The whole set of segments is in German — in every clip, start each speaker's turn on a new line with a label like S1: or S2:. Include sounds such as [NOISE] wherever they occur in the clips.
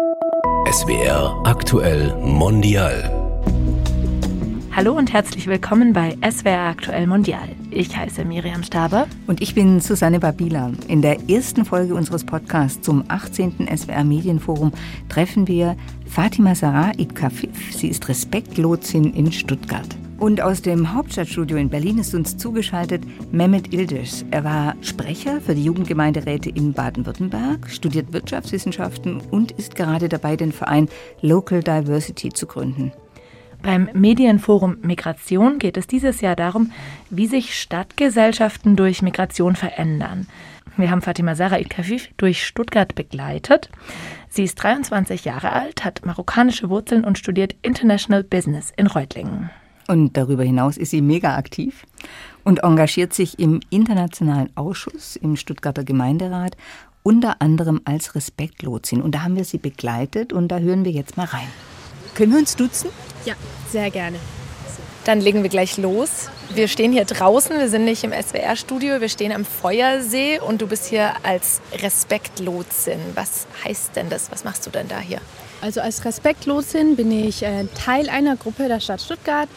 S1: SWR aktuell mondial.
S2: Hallo und herzlich willkommen bei SWR aktuell mondial. Ich heiße Miriam Staber.
S3: Und ich bin Susanne Babila. In der ersten Folge unseres Podcasts zum 18. SWR Medienforum treffen wir Fatima Sarah Idkafif. Sie ist Respektlotsin in Stuttgart. Und aus dem Hauptstadtstudio in Berlin ist uns zugeschaltet Mehmet Ildiz. Er war Sprecher für die Jugendgemeinderäte in Baden-Württemberg, studiert Wirtschaftswissenschaften und ist gerade dabei, den Verein Local Diversity zu gründen.
S2: Beim Medienforum Migration geht es dieses Jahr darum, wie sich Stadtgesellschaften durch Migration verändern. Wir haben Fatima Sarah Kafif durch Stuttgart begleitet. Sie ist 23 Jahre alt, hat marokkanische Wurzeln und studiert International Business in Reutlingen.
S3: Und darüber hinaus ist sie mega aktiv und engagiert sich im Internationalen Ausschuss im Stuttgarter Gemeinderat, unter anderem als Respektlotsin. Und da haben wir sie begleitet und da hören wir jetzt mal rein. Können wir uns duzen?
S4: Ja, sehr gerne. Dann legen wir gleich los. Wir stehen hier draußen, wir sind nicht im SWR-Studio, wir stehen am Feuersee und du bist hier als Respektlotsin. Was heißt denn das? Was machst du denn da hier?
S5: Also als Respektlotsin bin ich äh, Teil einer Gruppe der Stadt Stuttgart.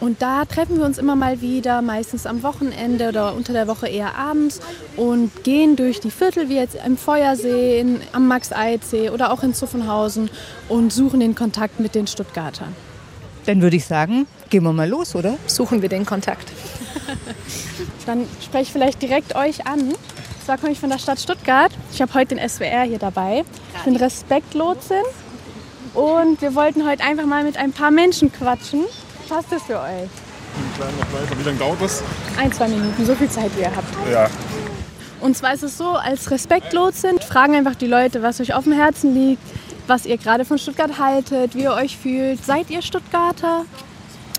S5: Und da treffen wir uns immer mal wieder, meistens am Wochenende oder unter der Woche eher abends und gehen durch die Viertel, wie jetzt im Feuersee, in, am Max-Eid-See oder auch in Zuffenhausen und suchen den Kontakt mit den Stuttgartern.
S3: Dann würde ich sagen, gehen wir mal los, oder?
S4: Suchen wir den Kontakt. [LAUGHS]
S5: Dann spreche ich vielleicht direkt euch an. Und zwar komme ich von der Stadt Stuttgart. Ich habe heute den SWR hier dabei. Ich bin Respektlotsin und wir wollten heute einfach mal mit ein paar Menschen quatschen. Passt das für euch?
S6: Wie lange dauert das?
S5: Ein, zwei Minuten, so viel Zeit wie ihr habt.
S6: Ja.
S5: Und zwar ist es so, als Respektlotsin fragen einfach die Leute, was euch auf dem Herzen liegt, was ihr gerade von Stuttgart haltet, wie ihr euch fühlt. Seid ihr Stuttgarter?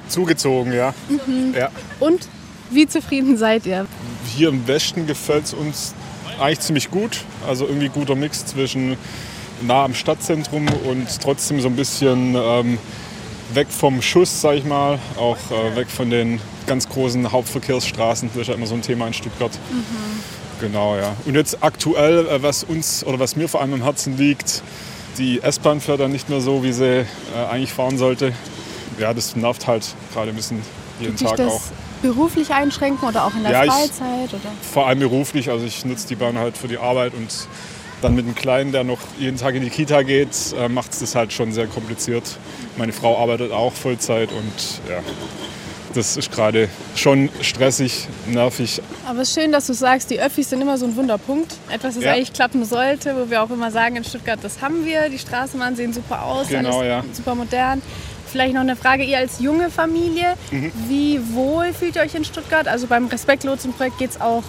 S6: Zugezogen, ja.
S5: Mhm.
S6: ja.
S5: Und wie zufrieden seid ihr?
S6: Hier im Westen gefällt es uns eigentlich ziemlich gut. Also irgendwie guter Mix zwischen nah am Stadtzentrum und trotzdem so ein bisschen ähm, weg vom Schuss, sag ich mal, auch äh, weg von den ganz großen Hauptverkehrsstraßen. Das ist ja immer so ein Thema in Stuttgart.
S5: Mhm.
S6: Genau, ja. Und jetzt aktuell, äh, was uns oder was mir vor allem am Herzen liegt, die S-Bahn fährt dann nicht mehr so, wie sie äh, eigentlich fahren sollte. Ja, das nervt halt gerade ein bisschen jeden
S5: Tut
S6: Tag auch.
S5: beruflich einschränken oder auch in der
S6: Ja, ich-
S5: Freizeit? Oder?
S6: Vor allem beruflich, also ich nutze die Bahn halt für die Arbeit und dann mit dem Kleinen, der noch jeden Tag in die Kita geht, äh, macht es das halt schon sehr kompliziert. Meine Frau arbeitet auch Vollzeit und ja, das ist gerade schon stressig, nervig.
S5: Aber es ist schön, dass du sagst, die Öffis sind immer so ein Wunderpunkt. Etwas, das
S6: Ja.
S5: eigentlich klappen sollte, wo wir auch immer sagen, in Stuttgart, das haben wir. Die Straßenbahnen sehen super aus,
S6: Genau, ja.
S5: super modern. Vielleicht noch eine Frage, ihr als junge Familie,
S6: Mhm.
S5: wie wohl fühlt ihr euch in Stuttgart? Also beim Respektlotsenprojekt geht es auch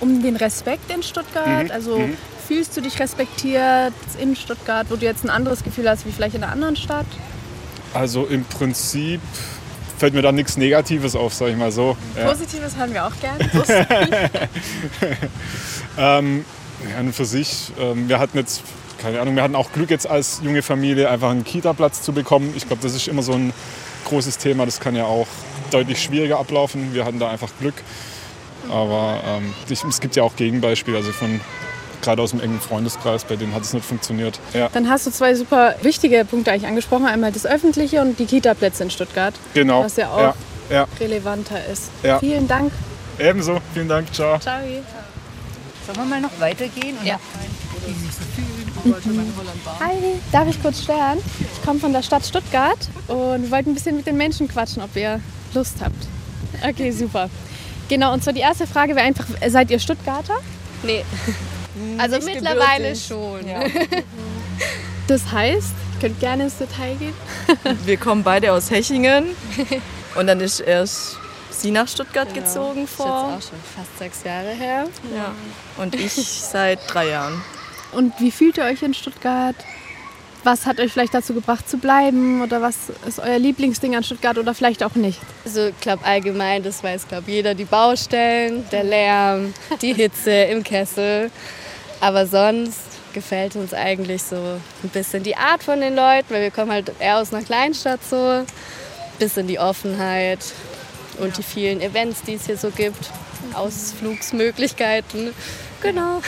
S5: um den Respekt in Stuttgart.
S6: Mhm.
S5: Also
S6: Mhm.
S5: Fühlst du dich respektiert in Stuttgart, wo du jetzt ein anderes Gefühl hast wie vielleicht in einer anderen Stadt?
S6: Also im Prinzip fällt mir da nichts Negatives auf, sag ich mal so. Ja.
S5: Positives hören wir auch gerne. Nicht. [LAUGHS]
S6: Ähm, ja, und für sich, ähm, wir hatten jetzt, keine Ahnung, wir hatten auch Glück jetzt als junge Familie einfach einen Kita-Platz zu bekommen. Ich glaube, das ist immer so ein großes Thema. Das kann ja auch deutlich schwieriger ablaufen. Wir hatten da einfach Glück. Aber ähm, es gibt ja auch Gegenbeispiele, also von gerade aus dem engen Freundeskreis, bei denen hat es nicht funktioniert. Ja,
S5: Dann hast du zwei super wichtige Punkte eigentlich angesprochen. Einmal das Öffentliche und die Kita-Plätze in Stuttgart,
S6: genau.
S5: was ja auch
S6: Ja, ja,
S5: relevanter ist.
S6: Ja.
S5: Vielen Dank.
S6: ebenso. Vielen Dank. Ciao.
S5: Ciao.
S3: Sollen wir mal noch weitergehen?
S4: Ja.
S5: Hi, darf ich kurz stören? Ich komme von der Stadt Stuttgart und wir wollten ein bisschen mit den Menschen quatschen, ob ihr Lust habt. Okay, super. Genau, und zwar die erste Frage wäre einfach, seid ihr Stuttgarter?
S4: Nee. Also mittlerweile schon. [LAUGHS]
S5: Das heißt, ihr könnt gerne ins Detail gehen. [LAUGHS]
S7: Wir kommen beide aus Hechingen und dann ist erst sie nach Stuttgart gezogen
S4: Ist jetzt
S7: vor.
S4: auch schon fast sechs Jahre her.
S7: Ja. Und ich seit drei Jahren.
S5: Und wie fühlt ihr euch in Stuttgart? Was hat euch vielleicht dazu gebracht zu bleiben? Oder was ist euer Lieblingsding an Stuttgart oder vielleicht auch nicht?
S8: Also ich glaube allgemein, das weiß glaube jeder, die Baustellen, der Lärm, die Hitze im Kessel. Aber sonst gefällt uns eigentlich so ein bisschen die Art von den Leuten, weil wir kommen halt eher aus einer Kleinstadt so. Ein bisschen die Offenheit und die vielen Events, die es hier so gibt. Ausflugsmöglichkeiten. Genau.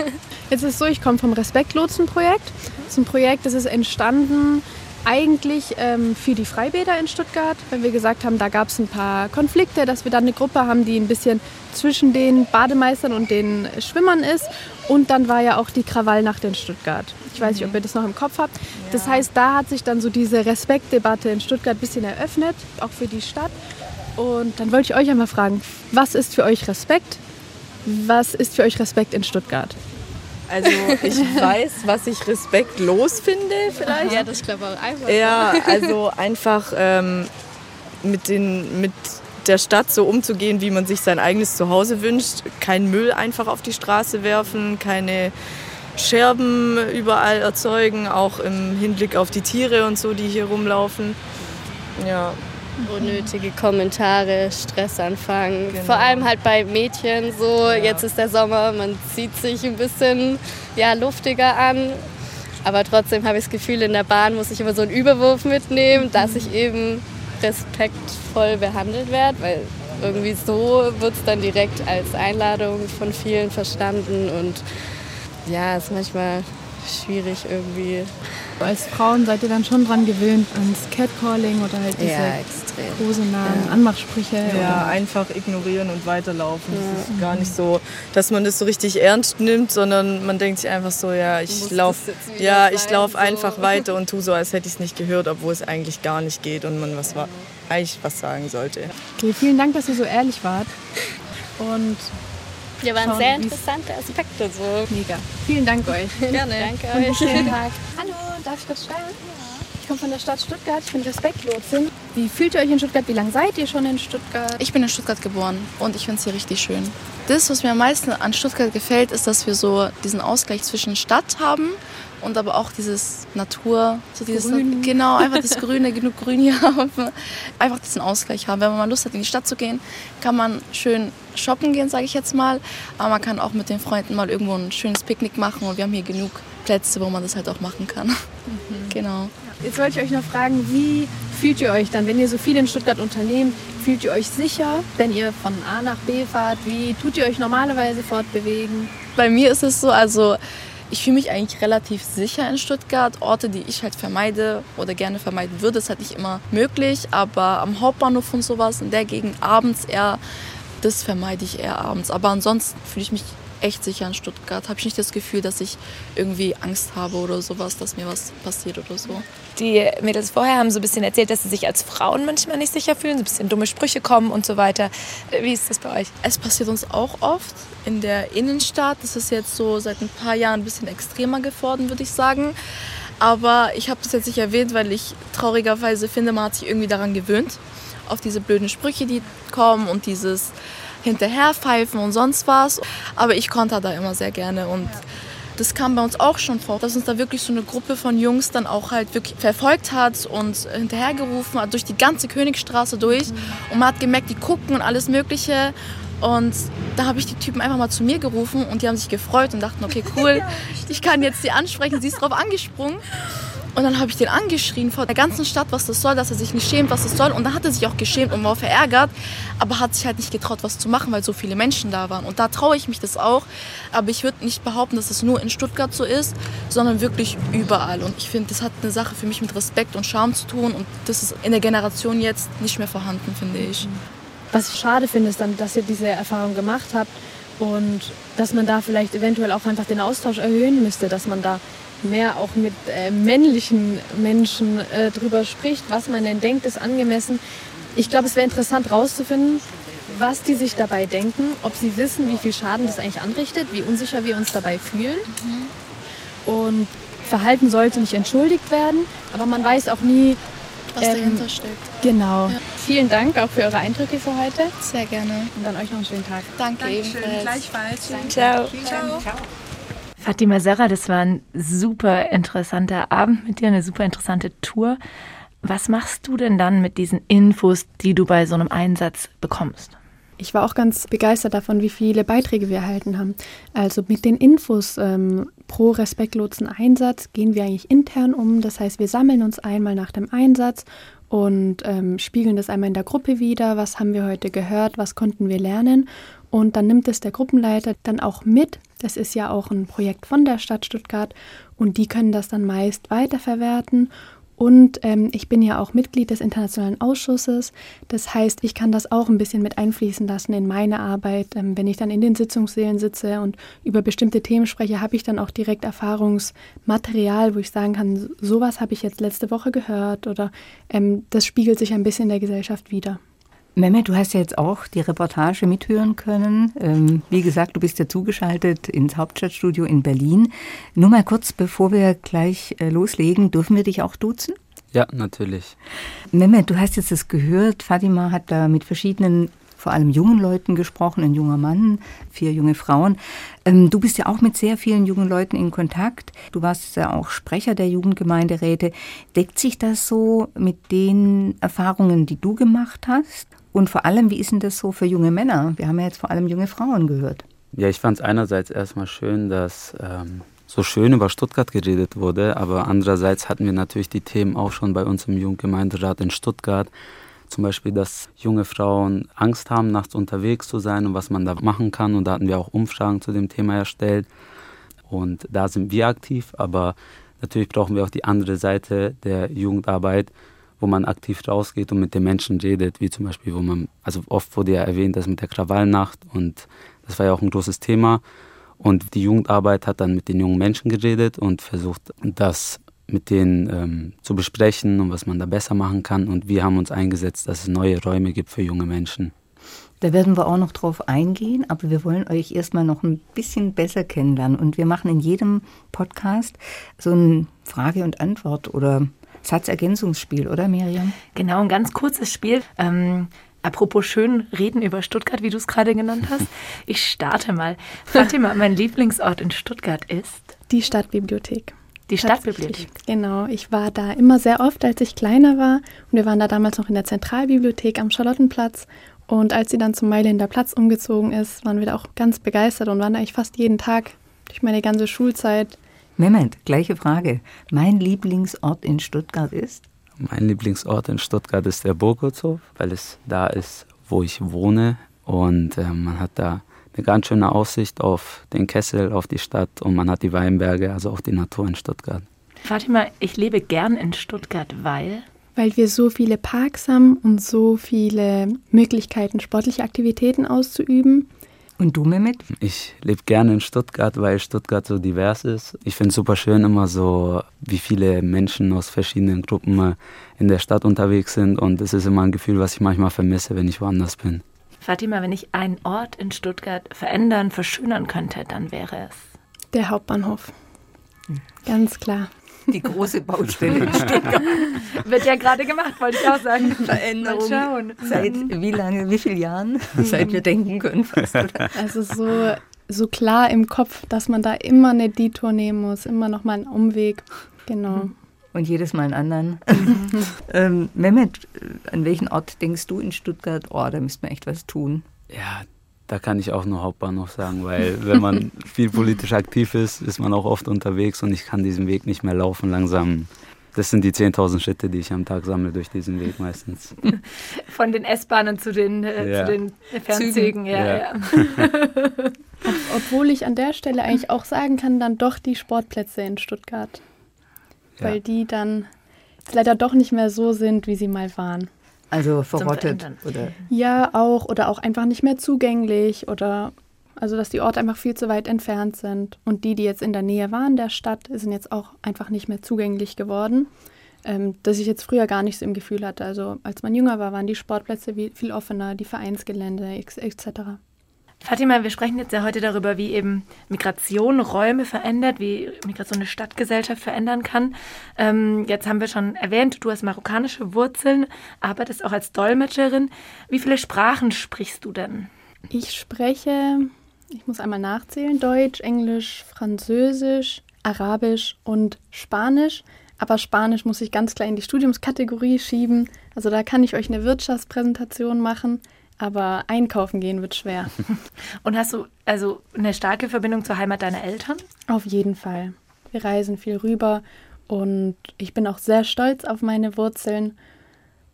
S8: [LAUGHS]
S5: Jetzt ist es so, ich komme vom Respektlotsen-Projekt. Das ist ein Projekt, das ist entstanden eigentlich ähm, für die Freibäder in Stuttgart, weil wir gesagt haben, da gab es ein paar Konflikte, dass wir dann eine Gruppe haben, die ein bisschen zwischen den Bademeistern und den Schwimmern ist. Und dann war ja auch die Krawallnacht in Stuttgart. Ich weiß nicht, ob ihr das noch im Kopf habt. Ja. Das heißt, da hat sich dann so diese Respektdebatte in Stuttgart ein bisschen eröffnet, auch für die Stadt. Und dann wollte ich euch einmal fragen, was ist für euch Respekt? Was ist für euch Respekt in Stuttgart?
S7: Also ich weiß, was ich respektlos finde vielleicht.
S8: Ja, das glaube ich auch einfach.
S7: Ja, also einfach ähm, mit, den, mit der Stadt so umzugehen, wie man sich sein eigenes Zuhause wünscht. Kein Müll einfach auf die Straße werfen, keine Scherben überall erzeugen, auch im Hinblick auf die Tiere und so, die hier rumlaufen. Ja,
S8: unnötige Kommentare, Stressanfang. Genau. Vor allem halt bei Mädchen so, ja. jetzt ist der Sommer, man zieht sich ein bisschen ja, luftiger an. Aber trotzdem habe ich das Gefühl, in der Bahn muss ich immer so einen Überwurf mitnehmen, dass ich eben respektvoll behandelt werde, weil irgendwie so wird es dann direkt als Einladung von vielen verstanden und ja, ist manchmal schwierig irgendwie.
S5: Als Frauen seid ihr dann schon dran gewöhnt ans Catcalling oder halt diese ja, Kosenamen, ja. Anmachsprüche?
S7: Ja, oder? einfach ignorieren und weiterlaufen. Ja. Es ist gar nicht so, dass man das so richtig ernst nimmt, sondern man denkt sich einfach so, ja, ich laufe ja, ich lauf so. einfach [LAUGHS] weiter und tu so, als hätte ich es nicht gehört, obwohl es eigentlich gar nicht geht und man was eigentlich was sagen sollte.
S5: Okay, vielen Dank, dass ihr so ehrlich wart. Und
S8: ja, waren sehr interessante Aspekte. So.
S5: Mega. Vielen Dank euch.
S8: Gerne.
S5: Danke euch. Schönen Tag. Hallo, darf ich kurz schreiben? Ich komme von der Stadt Stuttgart, ich bin Respektlotsin. Wie fühlt ihr euch in Stuttgart? Wie lange seid ihr schon in Stuttgart?
S9: Ich bin in Stuttgart geboren und ich finde es hier richtig schön. Das, was mir am meisten an Stuttgart gefällt, ist, dass wir so diesen Ausgleich zwischen Stadt haben und aber auch dieses Natur, so dieses Grün. genau einfach das Grüne, [LAUGHS] genug Grün hier haben, einfach diesen Ausgleich haben. Wenn man mal Lust hat, in die Stadt zu gehen, kann man schön shoppen gehen, sage ich jetzt mal, aber man kann auch mit den Freunden mal irgendwo ein schönes Picknick machen und wir haben hier genug Plätze, wo man das halt auch machen kann. Mhm. [LAUGHS] Genau.
S5: Jetzt wollte ich euch noch fragen, wie fühlt ihr euch dann, wenn ihr so viel in Stuttgart unternehmt? Fühlt ihr euch sicher, wenn ihr von A nach B fahrt? Wie tut ihr euch normalerweise fortbewegen?
S9: Bei mir ist es so, also ich fühle mich eigentlich relativ sicher in Stuttgart. Orte, die ich halt vermeide oder gerne vermeiden würde, ist halt nicht immer möglich. Aber am Hauptbahnhof und sowas, in der Gegend abends eher, das vermeide ich eher abends. Aber ansonsten fühle ich mich echt sicher in Stuttgart. Habe ich nicht das Gefühl, dass ich irgendwie Angst habe oder sowas, dass mir was passiert oder so.
S4: Die Mädels vorher haben so ein bisschen erzählt, dass sie sich als Frauen manchmal nicht sicher fühlen, so ein bisschen dumme Sprüche kommen und so weiter. Wie ist das bei euch?
S9: Es passiert uns auch oft in der Innenstadt. Das ist jetzt so seit ein paar Jahren ein bisschen extremer geworden, würde ich sagen. Aber ich habe das jetzt nicht erwähnt, weil ich traurigerweise finde, man hat sich irgendwie daran gewöhnt, auf diese blöden Sprüche, die kommen und dieses hinterherpfeifen und sonst was. Aber ich konnte da immer sehr gerne und das kam bei uns auch schon vor, dass uns da wirklich so eine Gruppe von Jungs dann auch halt wirklich verfolgt hat und hinterhergerufen hat durch die ganze Königstraße durch. Und man hat gemerkt, die gucken und alles Mögliche. Und da habe ich die Typen einfach mal zu mir gerufen und die haben sich gefreut und dachten, okay, cool, [LAUGHS] ich kann jetzt sie ansprechen. Sie ist drauf angesprungen. Und dann habe ich den angeschrien vor der ganzen Stadt, was das soll, dass er sich nicht schämt, was das soll. Und dann hat er sich auch geschämt und war verärgert, aber hat sich halt nicht getraut, was zu machen, weil so viele Menschen da waren. Und da traue ich mich das auch. Aber ich würde nicht behaupten, dass es nur in Stuttgart so ist, sondern wirklich überall. Und ich finde, das hat eine Sache für mich mit Respekt und Charme zu tun. Und das ist in der Generation jetzt nicht mehr vorhanden, finde ich.
S5: Was ich schade finde, ist dann, dass ihr diese Erfahrung gemacht habt und dass man da vielleicht eventuell auch einfach den Austausch erhöhen müsste, dass man da mehr auch mit äh, männlichen Menschen äh, drüber spricht, was man denn denkt, ist angemessen. Ich glaube, es wäre interessant herauszufinden, was die sich dabei denken, ob sie wissen, wie viel Schaden das eigentlich anrichtet, wie unsicher wir uns dabei fühlen. Mhm. Und Verhalten sollte nicht entschuldigt werden, aber man weiß auch nie,
S9: was ähm, dahinter steckt.
S5: Genau. Ja. Vielen Dank auch für eure Eindrücke für heute.
S9: Sehr gerne.
S5: Und dann euch noch einen schönen Tag.
S9: Danke
S5: Dankeschön. ebenfalls. Gleichfalls.
S4: Danke. Ciao. Ciao. Ciao. Fatima Sarah, das war ein super interessanter Abend mit dir, eine super interessante Tour. Was machst du denn dann mit diesen Infos, die du bei so einem Einsatz bekommst?
S5: Ich war auch ganz begeistert davon, wie viele Beiträge wir erhalten haben. Also mit den Infos ähm, pro respektlosen Einsatz gehen wir eigentlich intern um. Das heißt, wir sammeln uns einmal nach dem Einsatz und ähm, spiegeln das einmal in der Gruppe wieder. Was haben wir heute gehört? Was konnten wir lernen? Und dann nimmt es der Gruppenleiter dann auch mit. Das ist ja auch ein Projekt von der Stadt Stuttgart und die können das dann meist weiterverwerten und ähm, ich bin ja auch Mitglied des Internationalen Ausschusses. Das heißt, ich kann das auch ein bisschen mit einfließen lassen in meine Arbeit. Ähm, wenn ich dann in den Sitzungssälen sitze und über bestimmte Themen spreche, habe ich dann auch direkt Erfahrungsmaterial, wo ich sagen kann, sowas habe ich jetzt letzte Woche gehört oder ähm, das spiegelt sich ein bisschen in der Gesellschaft wieder.
S3: Mehmet, du hast ja jetzt auch die Reportage mithören können. Ähm, wie gesagt, du bist ja zugeschaltet ins Hauptstadtstudio in Berlin. Nur mal kurz, bevor wir gleich äh, loslegen, dürfen wir dich auch duzen?
S10: Ja, natürlich.
S3: Mehmet, du hast jetzt das gehört. Fatima hat da mit verschiedenen, vor allem jungen Leuten gesprochen, ein junger Mann, vier junge Frauen. Ähm, du bist ja auch mit sehr vielen jungen Leuten in Kontakt. Du warst ja auch Sprecher der Jugendgemeinderäte. Deckt sich das so mit den Erfahrungen, die du gemacht hast? Und vor allem, wie ist denn das so für junge Männer? Wir haben ja jetzt vor allem junge Frauen gehört.
S10: Ja, ich fand es einerseits erstmal schön, dass ähm, so schön über Stuttgart geredet wurde, aber andererseits hatten wir natürlich die Themen auch schon bei uns im Jugendgemeinderat in Stuttgart. Zum Beispiel, dass junge Frauen Angst haben, nachts unterwegs zu sein und was man da machen kann. Und da hatten wir auch Umfragen zu dem Thema erstellt. Und da sind wir aktiv, aber natürlich brauchen wir auch die andere Seite der Jugendarbeit, wo man aktiv rausgeht und mit den Menschen redet, wie zum Beispiel, wo man, also oft wurde ja erwähnt, das mit der Krawallnacht und das war ja auch ein großes Thema. Und die Jugendarbeit hat dann mit den jungen Menschen geredet und versucht, das mit denen ähm, zu besprechen und was man da besser machen kann. Und wir haben uns eingesetzt, dass es neue Räume gibt für junge Menschen.
S3: Da werden wir auch noch drauf eingehen, aber wir wollen euch erstmal noch ein bisschen besser kennenlernen. Und wir machen in jedem Podcast so ein Frage- und Antwort oder Satzergänzungsspiel, oder Miriam?
S2: Genau, ein ganz kurzes Spiel. Ähm, apropos schön reden über Stuttgart, wie du es gerade genannt hast. [LAUGHS] Ich starte mal. Fatima, mein Lieblingsort in Stuttgart ist?
S5: Die Stadtbibliothek.
S2: Die Stadtbibliothek.
S5: Genau, ich war da immer sehr oft, als ich kleiner war. Und wir waren da damals noch in der Zentralbibliothek am Charlottenplatz. Und als sie dann zum Mailänder Platz umgezogen ist, waren wir da auch ganz begeistert und waren da eigentlich fast jeden Tag durch meine ganze Schulzeit
S3: Mehmet, gleiche Frage. Mein Lieblingsort in Stuttgart ist?
S10: Mein Lieblingsort in Stuttgart ist der Burgholzhof, weil es da ist, wo ich wohne. Und äh, man hat da eine ganz schöne Aussicht auf den Kessel, auf die Stadt und man hat die Weinberge, also auch die Natur in Stuttgart.
S2: Fatima, ich lebe gern in Stuttgart, weil?
S5: Weil wir so viele Parks haben und so viele Möglichkeiten, sportliche Aktivitäten auszuüben.
S3: Und du, Mehmet?
S10: Ich lebe gerne in Stuttgart, weil Stuttgart so divers ist. Ich finde es super schön immer so, wie viele Menschen aus verschiedenen Gruppen in der Stadt unterwegs sind. Und es ist immer ein Gefühl, was ich manchmal vermisse, wenn ich woanders bin.
S2: Fatima, wenn ich einen Ort in Stuttgart verändern, verschönern könnte, dann wäre es?
S5: Der Hauptbahnhof. Ganz klar
S3: die große Baustelle [LAUGHS] in Stuttgart.
S2: Wird ja gerade gemacht, wollte ich auch sagen.
S3: Veränderung. Mal schauen. Seit wie lange, wie vielen Jahren? Seit wir denken können fast. Oder?
S5: Also so, so klar im Kopf, dass man da immer eine Detour nehmen muss, immer nochmal einen Umweg. Genau.
S3: Und jedes Mal einen anderen. [LAUGHS] ähm, Mehmet, an welchen Ort denkst du in Stuttgart? Oh, da müsste man echt was tun.
S10: Ja, da kann ich auch nur Hauptbahnhof sagen, weil wenn man [LAUGHS] viel politisch aktiv ist, ist man auch oft unterwegs und ich kann diesen Weg nicht mehr laufen langsam. Das sind die 10.000 Schritte, die ich am Tag sammle durch diesen Weg meistens. [LAUGHS]
S2: Von den S-Bahnen zu den, äh, ja. zu den Fernzügen, ja. ja. ja. [LAUGHS]
S5: Obwohl ich an der Stelle eigentlich auch sagen kann, dann doch die Sportplätze in Stuttgart. Weil die dann leider doch nicht mehr so sind, wie sie mal waren.
S3: Also verrottet oder?
S5: Ja, auch oder auch einfach nicht mehr zugänglich oder also dass die Orte einfach viel zu weit entfernt sind und die, die jetzt in der Nähe waren der Stadt, sind jetzt auch einfach nicht mehr zugänglich geworden. Ähm, dass ich jetzt früher gar nicht so im Gefühl hatte. Also als man jünger war, waren die Sportplätze viel offener, die Vereinsgelände etc.
S2: Fatima, wir sprechen jetzt ja heute darüber, wie eben Migration Räume verändert, wie Migration eine Stadtgesellschaft verändern kann. Ähm, jetzt haben wir schon erwähnt, du hast marokkanische Wurzeln, arbeitest auch als Dolmetscherin. Wie viele Sprachen sprichst du denn?
S5: Ich spreche, ich muss einmal nachzählen, Deutsch, Englisch, Französisch, Arabisch und Spanisch. Aber Spanisch muss ich ganz klar in die Studiumskategorie schieben. Also da kann ich euch eine Wirtschaftspräsentation machen aber einkaufen gehen wird schwer. [LAUGHS]
S2: Und hast du also eine starke Verbindung zur Heimat deiner Eltern?
S5: Auf jeden Fall. Wir reisen viel rüber und ich bin auch sehr stolz auf meine Wurzeln.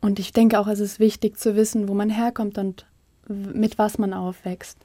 S5: Und ich denke auch, es ist wichtig zu wissen, wo man herkommt und mit was man aufwächst.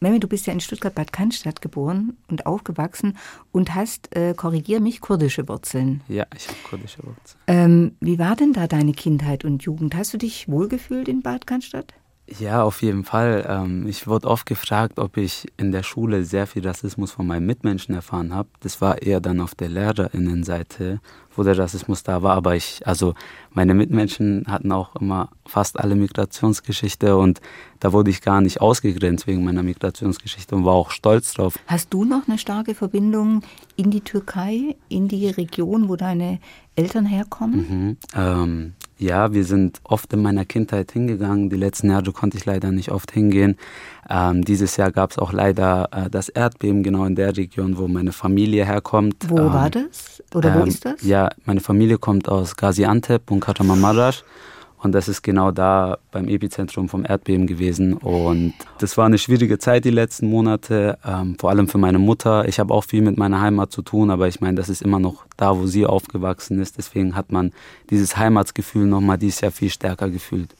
S3: Mehmet, du bist ja in Stuttgart-Bad Cannstatt geboren und aufgewachsen und hast, äh, korrigier mich, kurdische Wurzeln.
S10: Ja, ich habe kurdische Wurzeln.
S3: Ähm, wie war denn da deine Kindheit und Jugend? Hast du dich wohlgefühlt in Bad Cannstatt?
S10: Ja, auf jeden Fall. Ähm, ich wurde oft gefragt, ob ich in der Schule sehr viel Rassismus von meinen Mitmenschen erfahren habe. Das war eher dann auf der Lehrerinnenseite, wo der Rassismus da war. Aber ich, also meine Mitmenschen hatten auch immer fast alle Migrationsgeschichte und da wurde ich gar nicht ausgegrenzt wegen meiner Migrationsgeschichte und war auch stolz drauf.
S3: Hast du noch eine starke Verbindung in die Türkei, in die Region, wo deine Eltern herkommen?
S10: Mhm. Ähm, ja, wir sind oft in meiner Kindheit hingegangen. Die letzten Jahre konnte ich leider nicht oft hingehen. Ähm, dieses Jahr gab es auch leider äh, das Erdbeben genau in der Region, wo meine Familie herkommt.
S3: Wo ähm, war das? Oder wo ähm, ist das?
S10: Ja, meine Familie kommt aus Gaziantep und Kahramanmaraş. Und das ist genau da beim Epizentrum vom Erdbeben gewesen. Und das war eine schwierige Zeit die letzten Monate, ähm, vor allem für meine Mutter. Ich habe auch viel mit meiner Heimat zu tun, aber ich meine, das ist immer noch da, wo sie aufgewachsen ist. Deswegen hat man dieses Heimatsgefühl nochmal dieses Jahr viel stärker gefühlt.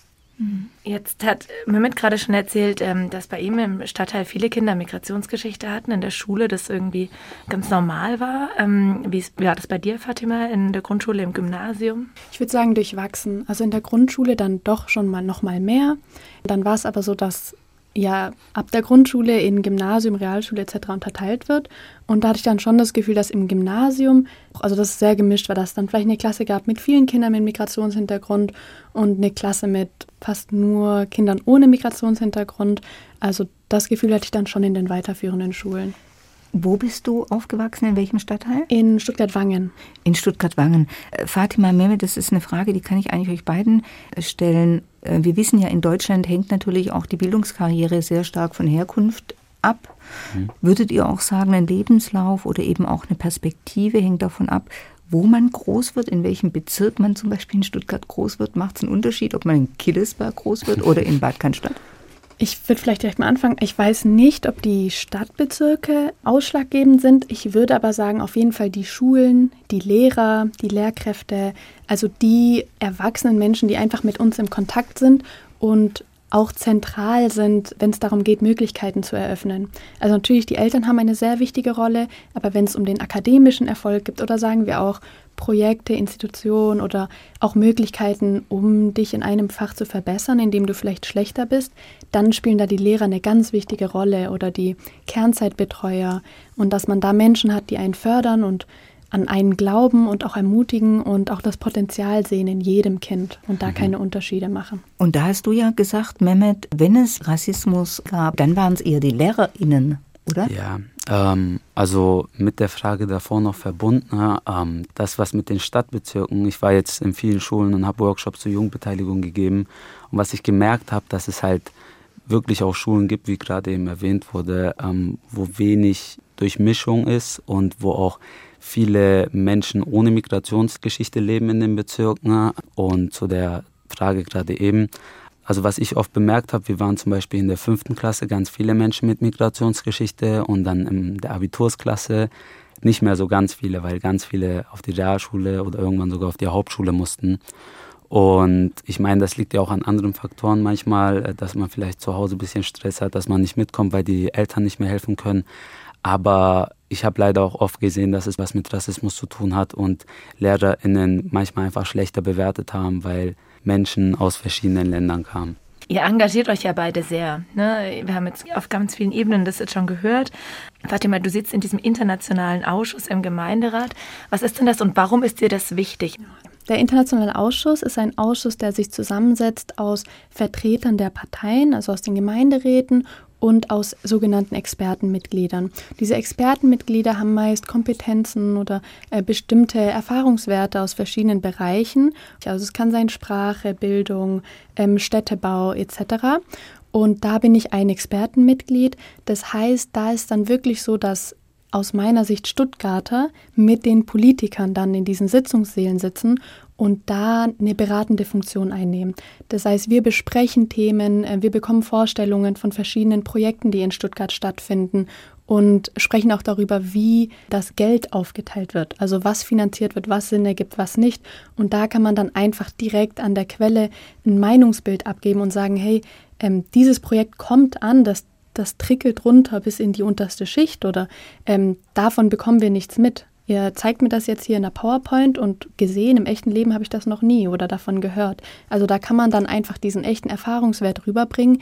S2: Jetzt hat Mehmet gerade schon erzählt, ähm, dass bei ihm im Stadtteil viele Kinder Migrationsgeschichte hatten, in der Schule das irgendwie ganz normal war. Ähm, wie war das bei dir, Fatima, in der Grundschule, im Gymnasium?
S5: Ich würde sagen durchwachsen. Also in der Grundschule dann doch schon mal noch mal mehr. Dann war es aber so, dass ja ab der Grundschule in Gymnasium, Realschule etc. unterteilt wird. Und da hatte ich dann schon das Gefühl, dass im Gymnasium, also das ist sehr gemischt war, dass es dann vielleicht eine Klasse gab mit vielen Kindern mit Migrationshintergrund und eine Klasse mit fast nur Kindern ohne Migrationshintergrund. Also das Gefühl hatte ich dann schon in den weiterführenden Schulen.
S3: Wo bist du aufgewachsen? In welchem Stadtteil?
S5: In Stuttgart-Wangen.
S3: In Stuttgart-Wangen. Äh, Fatima Mehmet, das ist eine Frage, die kann ich eigentlich euch beiden äh, stellen. Äh, wir wissen ja, in Deutschland hängt natürlich auch die Bildungskarriere sehr stark von Herkunft ab. Mhm. Würdet ihr auch sagen, ein Lebenslauf oder eben auch eine Perspektive hängt davon ab, wo man groß wird, in welchem Bezirk man zum Beispiel in Stuttgart groß wird? Macht es einen Unterschied, ob man in Killesberg groß wird oder in Bad Cannstatt?
S5: Ich würde vielleicht direkt mal anfangen. Ich weiß nicht, ob die Stadtbezirke ausschlaggebend sind. Ich würde aber sagen, auf jeden Fall die Schulen, die Lehrer, die Lehrkräfte, also die erwachsenen Menschen, die einfach mit uns im Kontakt sind und auch zentral sind, wenn es darum geht, Möglichkeiten zu eröffnen. Also natürlich, die Eltern haben eine sehr wichtige Rolle, aber wenn es um den akademischen Erfolg gibt oder sagen wir auch Projekte, Institutionen oder auch Möglichkeiten, um dich in einem Fach zu verbessern, in dem du vielleicht schlechter bist, dann spielen da die Lehrer eine ganz wichtige Rolle oder die Kernzeitbetreuer und dass man da Menschen hat, die einen fördern und an einen glauben und auch ermutigen und auch das Potenzial sehen in jedem Kind und da mhm. keine Unterschiede machen.
S3: Und da hast du ja gesagt, Mehmet, wenn es Rassismus gab, dann waren es eher die LehrerInnen, oder?
S10: Ja, ähm, also mit der Frage davor noch verbunden, ähm, das was mit den Stadtbezirken, ich war jetzt in vielen Schulen und habe Workshops zur Jugendbeteiligung gegeben und was ich gemerkt habe, dass es halt wirklich auch Schulen gibt, wie gerade eben erwähnt wurde, ähm, wo wenig Durchmischung ist und wo auch viele Menschen ohne Migrationsgeschichte leben in den Bezirken. Und zu der Frage gerade eben, also was ich oft bemerkt habe, wir waren zum Beispiel in der fünften Klasse ganz viele Menschen mit Migrationsgeschichte und dann in der Abitursklasse nicht mehr so ganz viele, weil ganz viele auf die Realschule oder irgendwann sogar auf die Hauptschule mussten. Und ich meine, das liegt ja auch an anderen Faktoren manchmal, dass man vielleicht zu Hause ein bisschen Stress hat, dass man nicht mitkommt, weil die Eltern nicht mehr helfen können. Aber ich habe leider auch oft gesehen, dass es was mit Rassismus zu tun hat und LehrerInnen manchmal einfach schlechter bewertet haben, weil Menschen aus verschiedenen Ländern kamen.
S2: Ihr engagiert euch ja beide sehr. Ne? Wir haben jetzt auf ganz vielen Ebenen das jetzt schon gehört. Fatima, du sitzt in diesem internationalen Ausschuss im Gemeinderat. Was ist denn das und warum ist dir das wichtig?
S5: Der Internationale Ausschuss ist ein Ausschuss, der sich zusammensetzt aus Vertretern der Parteien, also aus den Gemeinderäten und aus sogenannten Expertenmitgliedern. Diese Expertenmitglieder haben meist Kompetenzen oder äh, bestimmte Erfahrungswerte aus verschiedenen Bereichen. Also es kann sein Sprache, Bildung, ähm, Städtebau etc. Und da bin ich ein Expertenmitglied. Das heißt, da ist dann wirklich so, dass aus meiner Sicht Stuttgarter mit den Politikern dann in diesen Sitzungssälen sitzen und da eine beratende Funktion einnehmen. Das heißt, wir besprechen Themen, äh, wir bekommen Vorstellungen von verschiedenen Projekten, die in Stuttgart stattfinden und sprechen auch darüber, wie das Geld aufgeteilt wird, also was finanziert wird, was Sinn ergibt, was nicht. Und da kann man dann einfach direkt an der Quelle ein Meinungsbild abgeben und sagen, hey, ähm, dieses Projekt kommt an, das das trickelt runter bis in die unterste Schicht oder ähm, davon bekommen wir nichts mit. Ihr zeigt mir das jetzt hier in der PowerPoint und gesehen, im echten Leben habe ich das noch nie oder davon gehört. Also da kann man dann einfach diesen echten Erfahrungswert rüberbringen,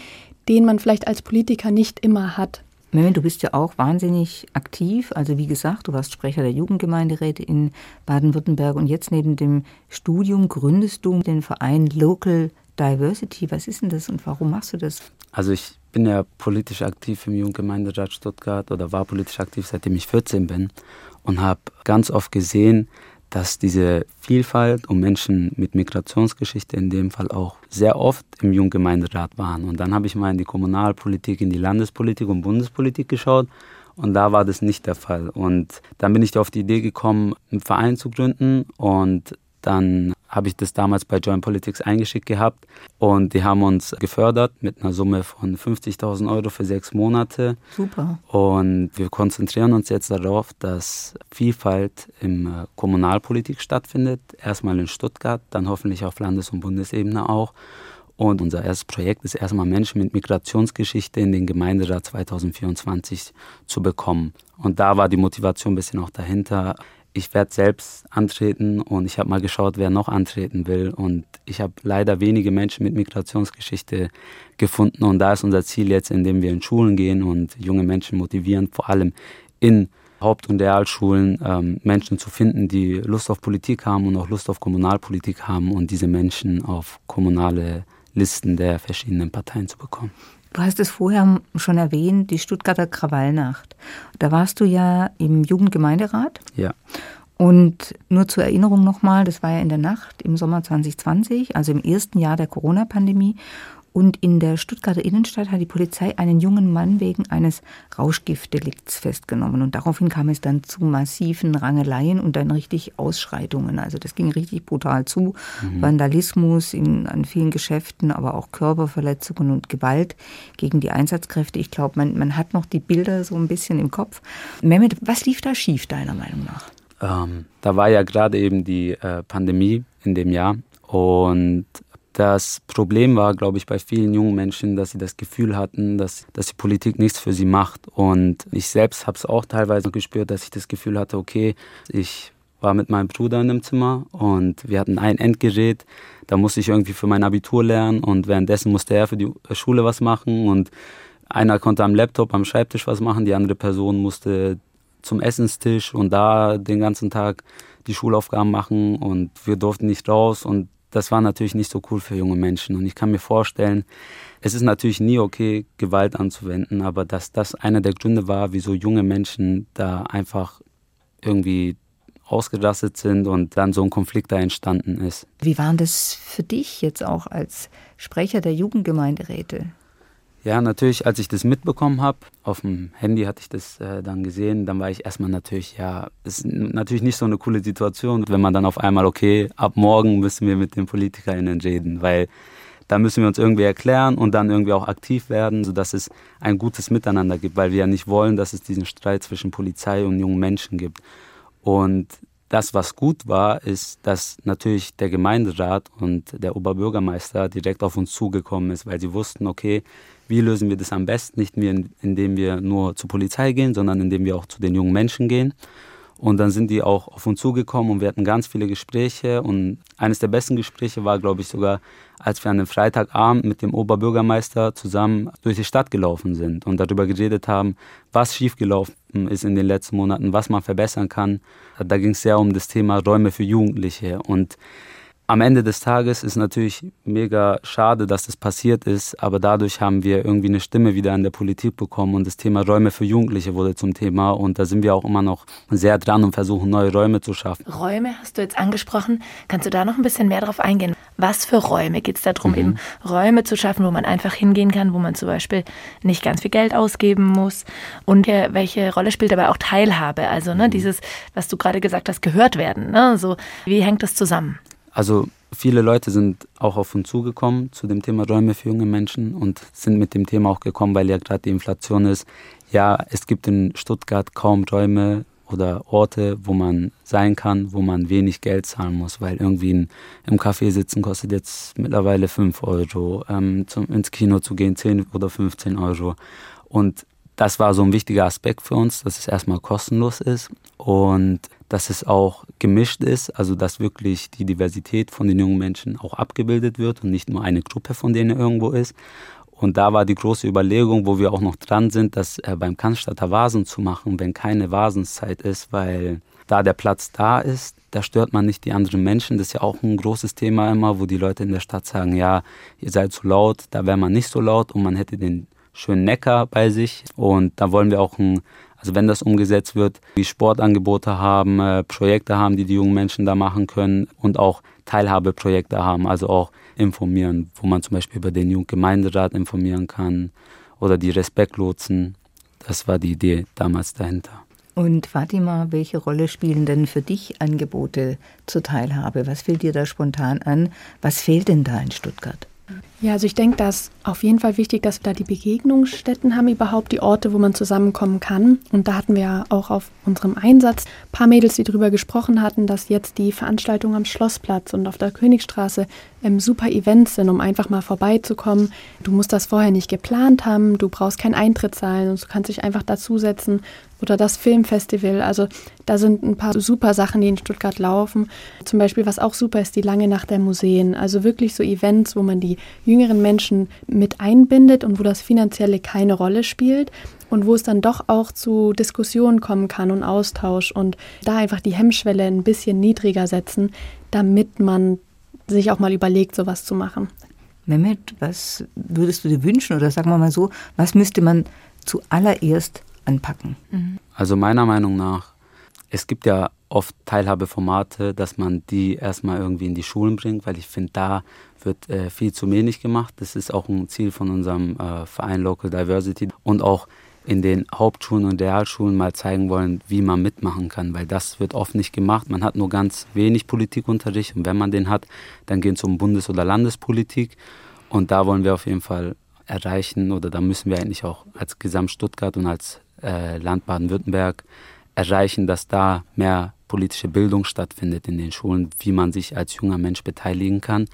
S5: den man vielleicht als Politiker nicht immer hat.
S3: Mehmet, du bist ja auch wahnsinnig aktiv. Also wie gesagt, du warst Sprecher der Jugendgemeinderäte in Baden-Württemberg und jetzt neben dem Studium gründest du den Verein Local Diversity. Was ist denn das und warum machst du das?
S10: Also ich bin ja politisch aktiv im Jugendgemeinderat Stuttgart oder war politisch aktiv, seitdem ich 14 bin und habe ganz oft gesehen, dass diese Vielfalt und Menschen mit Migrationsgeschichte in dem Fall auch sehr oft im Jugendgemeinderat waren. Und dann habe ich mal in die Kommunalpolitik, in die Landespolitik und Bundespolitik geschaut und da war das nicht der Fall. Und dann bin ich auf die Idee gekommen, einen Verein zu gründen und dann habe ich das damals bei Joint Politics eingeschickt gehabt und die haben uns gefördert mit einer Summe von 50.000 Euro für sechs Monate.
S3: Super.
S10: Und wir konzentrieren uns jetzt darauf, dass Vielfalt im äh, Kommunalpolitik stattfindet. Erstmal in Stuttgart, dann hoffentlich auf Landes- und Bundesebene auch. Und unser erstes Projekt ist erstmal Menschen mit Migrationsgeschichte in den Gemeinderat 2024 zu bekommen. Und da war die Motivation ein bisschen auch dahinter ich werde selbst antreten und ich habe mal geschaut, wer noch antreten will. Und ich habe leider wenige Menschen mit Migrationsgeschichte gefunden. Und da ist unser Ziel jetzt, indem wir in Schulen gehen und junge Menschen motivieren, vor allem in Haupt- und Realschulen ähm, Menschen zu finden, die Lust auf Politik haben und auch Lust auf Kommunalpolitik haben und diese Menschen auf kommunale Listen der verschiedenen Parteien zu bekommen.
S3: Du hast es vorher schon erwähnt, die Stuttgarter Krawallnacht. Da warst du ja im Jugendgemeinderat.
S10: Ja.
S3: Und nur zur Erinnerung nochmal, das war ja in der Nacht im Sommer 2020, also im ersten Jahr der Corona-Pandemie. Und in der Stuttgarter Innenstadt hat die Polizei einen jungen Mann wegen eines Rauschgiftdelikts festgenommen. Und daraufhin kam es dann zu massiven Rangeleien und dann richtig Ausschreitungen. Also das ging richtig brutal zu. Mhm. Vandalismus in, an vielen Geschäften, aber auch Körperverletzungen und Gewalt gegen die Einsatzkräfte. Ich glaube, man, man hat noch die Bilder so ein bisschen im Kopf. Mehmet, was lief da schief, deiner Meinung nach?
S10: Ähm, da war ja gerade eben die äh, Pandemie in dem Jahr. Und das Problem war, glaube ich, bei vielen jungen Menschen, dass sie das Gefühl hatten, dass, dass die Politik nichts für sie macht. Und ich selbst habe es auch teilweise gespürt, dass ich das Gefühl hatte, okay, ich war mit meinem Bruder in einem Zimmer und wir hatten ein Endgerät. Da musste ich irgendwie für mein Abitur lernen und währenddessen musste er für die Schule was machen und einer konnte am Laptop, am Schreibtisch was machen, die andere Person musste zum Essenstisch und da den ganzen Tag die Schulaufgaben machen und wir durften nicht raus und das war natürlich nicht so cool für junge Menschen. Und ich kann mir vorstellen, es ist natürlich nie okay, Gewalt anzuwenden, aber dass das einer der Gründe war, wieso junge Menschen da einfach irgendwie ausgerastet sind und dann so ein Konflikt da entstanden ist.
S3: Wie war das für dich jetzt auch als Sprecher der Jugendgemeinderäte?
S10: Ja, natürlich, als ich das mitbekommen habe, auf dem Handy hatte ich das äh, dann gesehen, dann war ich erstmal natürlich, ja, ist natürlich nicht so eine coole Situation, wenn man dann auf einmal, okay, ab morgen müssen wir mit den PolitikerInnen reden, weil da müssen wir uns irgendwie erklären und dann irgendwie auch aktiv werden, sodass es ein gutes Miteinander gibt, weil wir ja nicht wollen, dass es diesen Streit zwischen Polizei und jungen Menschen gibt. Und das, was gut war, ist, dass natürlich der Gemeinderat und der Oberbürgermeister direkt auf uns zugekommen ist, weil sie wussten, okay, wie lösen wir das am besten? Nicht mehr, indem wir nur zur Polizei gehen, sondern indem wir auch zu den jungen Menschen gehen. Und dann sind die auch auf uns zugekommen und wir hatten ganz viele Gespräche. Und eines der besten Gespräche war, glaube ich, sogar, als wir an einem Freitagabend mit dem Oberbürgermeister zusammen durch die Stadt gelaufen sind und darüber geredet haben, was schiefgelaufen ist in den letzten Monaten, was man verbessern kann. Da ging es sehr um das Thema Räume für Jugendliche. Und am Ende des Tages ist natürlich mega schade, dass das passiert ist, aber dadurch haben wir irgendwie eine Stimme wieder in der Politik bekommen und das Thema Räume für Jugendliche wurde zum Thema und da sind wir auch immer noch sehr dran und versuchen neue Räume zu schaffen.
S2: Räume hast du jetzt angesprochen. Kannst du da noch ein bisschen mehr drauf eingehen? Was für Räume geht es darum, mhm. eben Räume zu schaffen, wo man einfach hingehen kann, wo man zum Beispiel nicht ganz viel Geld ausgeben muss und welche Rolle spielt dabei auch Teilhabe? Also ne, mhm. dieses, was du gerade gesagt hast, gehört werden. Ne? So, wie hängt das zusammen?
S10: Also viele Leute sind auch auf uns zugekommen zu dem Thema Räume für junge Menschen und sind mit dem Thema auch gekommen, weil ja gerade die Inflation ist. Ja, es gibt in Stuttgart kaum Räume oder Orte, wo man sein kann, wo man wenig Geld zahlen muss, weil irgendwie ein, im Café sitzen kostet jetzt mittlerweile 5 Euro, ähm, zum, ins Kino zu gehen 10 oder 15 Euro. Und das war so ein wichtiger Aspekt für uns, dass es erstmal kostenlos ist und dass es auch gemischt ist, also dass wirklich die Diversität von den jungen Menschen auch abgebildet wird und nicht nur eine Gruppe von denen irgendwo ist. Und da war die große Überlegung, wo wir auch noch dran sind, das äh, beim Cannstatter Vasen zu machen, wenn keine Vasenszeit ist, weil da der Platz da ist, da stört man nicht die anderen Menschen. Das ist ja auch ein großes Thema immer, wo die Leute in der Stadt sagen, ja, ihr seid zu laut, da wäre man nicht so laut und man hätte den schönen Neckar bei sich. Und da wollen wir auch ein, also wenn das umgesetzt wird, wie Sportangebote haben, äh, Projekte haben, die die jungen Menschen da machen können und auch Teilhabeprojekte haben, also auch informieren, wo man zum Beispiel über den Jugendgemeinderat informieren kann oder die Respektlotsen. Das war die Idee damals dahinter.
S3: Und Fatima, welche Rolle spielen denn für dich Angebote zur Teilhabe? Was fällt dir da spontan an? Was fehlt denn da in Stuttgart?
S5: Ja, also ich denke, dass auf jeden Fall wichtig, dass wir da die Begegnungsstätten haben, überhaupt die Orte, wo man zusammenkommen kann. Und da hatten wir ja auch auf unserem Einsatz ein paar Mädels, die darüber gesprochen hatten, dass jetzt die Veranstaltungen am Schlossplatz und auf der Königstraße ähm, super Events sind, um einfach mal vorbeizukommen. Du musst das vorher nicht geplant haben, du brauchst keinen Eintritt zahlen und du kannst dich einfach dazusetzen. Oder das Filmfestival. Also da sind ein paar super Sachen, die in Stuttgart laufen. Zum Beispiel, was auch super ist, die lange Nacht der Museen. Also wirklich so Events, wo man die jüngeren Menschen mit einbindet und wo das Finanzielle keine Rolle spielt und wo es dann doch auch zu Diskussionen kommen kann und Austausch und da einfach die Hemmschwelle ein bisschen niedriger setzen, damit man sich auch mal überlegt, sowas zu machen.
S3: Mehmet, was würdest du dir wünschen oder sagen wir mal so, was müsste man zuallererst anpacken?
S10: Also meiner Meinung nach, es gibt ja oft Teilhabeformate, dass man die erstmal irgendwie in die Schulen bringt, weil ich finde, da wird äh, viel zu wenig gemacht. Das ist auch ein Ziel von unserem äh, Verein Local Diversity und auch in den Hauptschulen und Realschulen mal zeigen wollen, wie man mitmachen kann, weil das wird oft nicht gemacht. Man hat nur ganz wenig Politikunterricht und wenn man den hat, dann geht es um Bundes- oder Landespolitik und da wollen wir auf jeden Fall erreichen oder da müssen wir eigentlich auch als Gesamt Stuttgart und als äh, Land Baden-Württemberg erreichen, dass da mehr politische Bildung stattfindet in den Schulen, wie man sich als junger Mensch beteiligen kann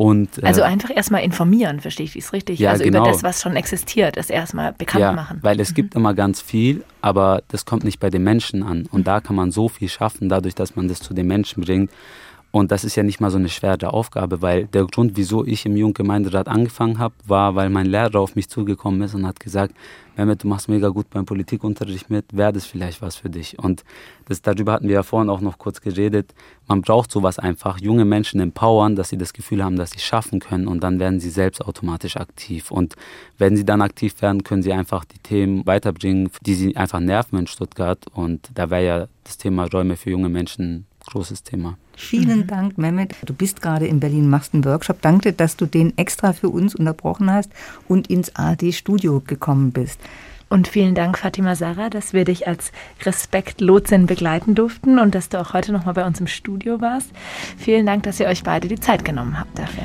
S10: und,
S2: äh, also einfach erstmal informieren, verstehe ich es richtig?
S10: Ja,
S2: also
S10: genau.
S2: über das, was schon existiert, das erstmal bekannt
S10: ja,
S2: machen.
S10: Weil es mhm. gibt immer ganz viel, aber das kommt nicht bei den Menschen an. Und mhm. da kann man so viel schaffen, dadurch, dass man das zu den Menschen bringt. Und das ist ja nicht mal so eine schwere Aufgabe, weil der Grund, wieso ich im Jugendgemeinderat angefangen habe, war, weil mein Lehrer auf mich zugekommen ist und hat gesagt, Mehmet, du machst mega gut beim Politikunterricht mit, wäre das vielleicht was für dich? Und das, darüber hatten wir ja vorhin auch noch kurz geredet. Man braucht sowas einfach, junge Menschen empowern, dass sie das Gefühl haben, dass sie schaffen können und dann werden sie selbst automatisch aktiv. Und wenn sie dann aktiv werden, können sie einfach die Themen weiterbringen, die sie einfach nerven in Stuttgart. Und da wäre ja das Thema Räume für junge Menschen großes Thema.
S3: Vielen Dank, Mehmet. Du bist gerade in Berlin, machst einen Workshop. Danke, dass du den extra für uns unterbrochen hast und ins AD-Studio gekommen bist.
S2: Und vielen Dank, Fatima Sarah, dass wir dich als Respektlotsin begleiten durften und dass du auch heute nochmal bei uns im Studio warst. Vielen Dank, dass ihr euch beide die Zeit genommen habt dafür.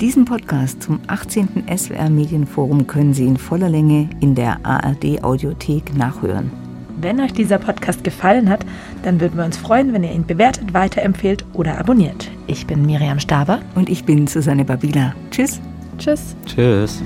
S3: Diesen Podcast zum 18. SWR Medienforum können Sie in voller Länge in der ARD Audiothek nachhören.
S2: Wenn euch dieser Podcast gefallen hat, dann würden wir uns freuen, wenn ihr ihn bewertet, weiterempfehlt oder abonniert. Ich bin Miriam Staber.
S3: Und ich bin Susanne Babila. Tschüss.
S5: Tschüss.
S10: Tschüss.